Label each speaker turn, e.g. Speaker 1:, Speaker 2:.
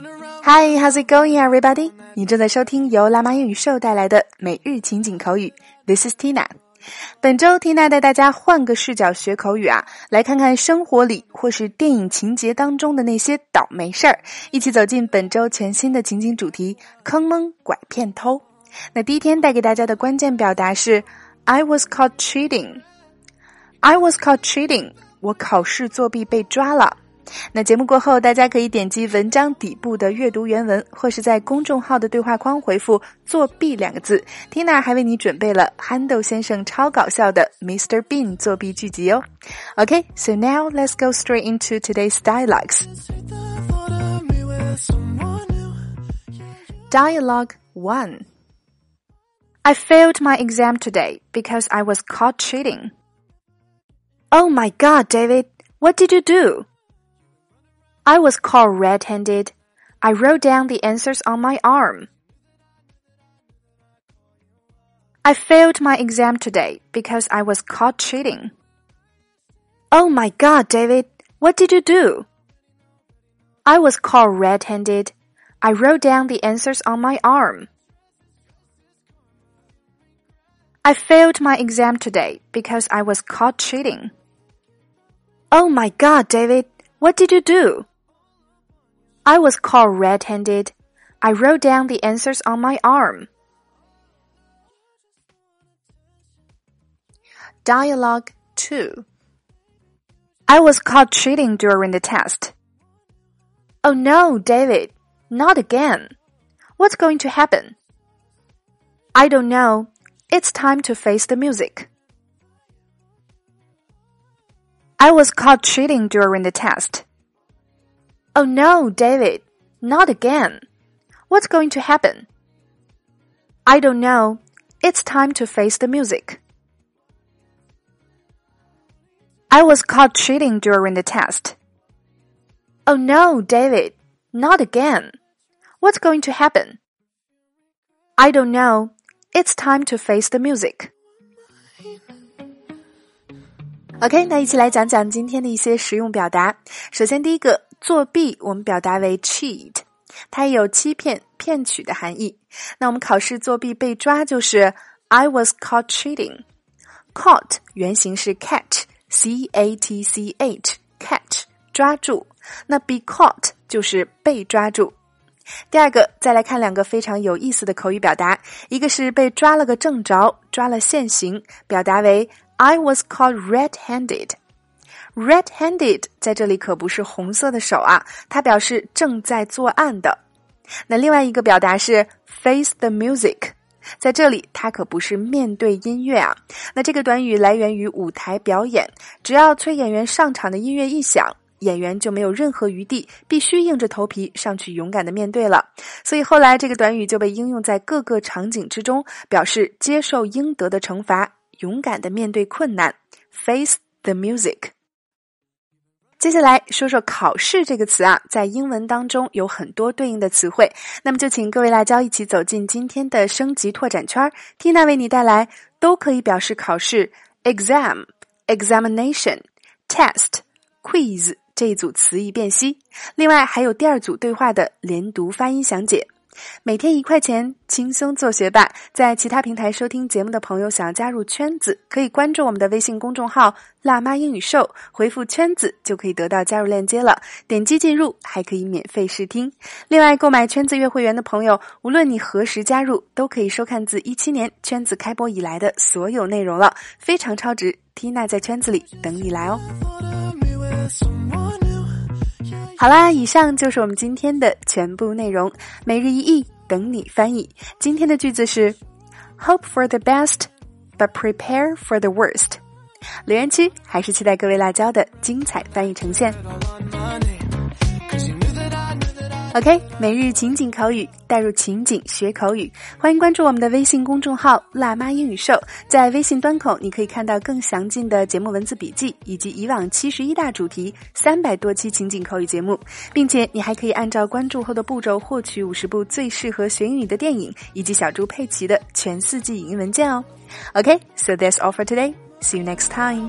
Speaker 1: Hi, how's it going, everybody? 你正在收听由辣妈英语秀带来的每日情景口语。This is Tina。本周，Tina 带大家换个视角学口语啊，来看看生活里或是电影情节当中的那些倒霉事儿。一起走进本周全新的情景主题——坑蒙拐骗偷。那第一天带给大家的关键表达是：I was caught cheating。I was caught cheating。我考试作弊被抓了。那节目过后，大家可以点击文章底部的阅读原文，或是在公众号的对话框回复“作弊”两个字。Tina 还为你准备了憨豆先生超搞笑的 Mr. Bean 作弊剧集哦。OK，so now let's go straight into today's dialogues. Dialogue one. I failed my exam today because I was caught cheating. Oh my God, David, what did you do? I was caught red-handed. I wrote down the answers on my arm. I failed my exam today because I was caught cheating. Oh my God, David, what did you do? I was caught red-handed. I wrote down the answers on my arm. I failed my exam today because I was caught cheating. Oh my God, David, what did you do? I was caught red-handed. I wrote down the answers on my arm. Dialogue 2 I was caught cheating during the test. Oh no, David, not again. What's going to happen? I don't know. It's time to face the music. I was caught cheating during the test. Oh no, David, not again. What's going to happen? I don't know. It's time to face the music. I was caught cheating during the test. Oh no, David, not again. What's going to happen? I don't know. It's time to face the music. OK，那一起来讲讲今天的一些实用表达。首先，第一个 作弊，我们表达为 cheat，它有欺骗、骗取的含义。那我们考试作弊被抓，就是 I was caught cheating。caught 原型是 catch，c a t c h，catch 抓住。那 be caught 就是被抓住。第二个，再来看两个非常有意思的口语表达，一个是被抓了个正着，抓了现行，表达为。I was caught red-handed. Red-handed 在这里可不是红色的手啊，它表示正在作案的。那另外一个表达是 face the music，在这里它可不是面对音乐啊。那这个短语来源于舞台表演，只要催演员上场的音乐一响，演员就没有任何余地，必须硬着头皮上去勇敢的面对了。所以后来这个短语就被应用在各个场景之中，表示接受应得的惩罚。勇敢的面对困难，face the music。接下来说说考试这个词啊，在英文当中有很多对应的词汇，那么就请各位辣椒一起走进今天的升级拓展圈。Tina 为你带来都可以表示考试：exam、examination、test、quiz 这一组词义辨析。另外还有第二组对话的连读发音详解。每天一块钱，轻松做学霸。在其他平台收听节目的朋友，想要加入圈子，可以关注我们的微信公众号“辣妈英语秀”，回复“圈子”就可以得到加入链接了。点击进入，还可以免费试听。另外，购买圈子月会员的朋友，无论你何时加入，都可以收看自一七年圈子开播以来的所有内容了，非常超值。Tina 在圈子里等你来哦。好啦，以上就是我们今天的全部内容。每日一译，等你翻译。今天的句子是：Hope for the best, but prepare for the worst。留言区还是期待各位辣椒的精彩翻译呈现。OK，每日情景口语，带入情景学口语。欢迎关注我们的微信公众号“辣妈英语秀”。在微信端口，你可以看到更详尽的节目文字笔记，以及以往七十一大主题、三百多期情景口语节目，并且你还可以按照关注后的步骤获取五十部最适合学英语的电影，以及小猪佩奇的全四季影音文件哦。OK，so that's all for today. See you next time.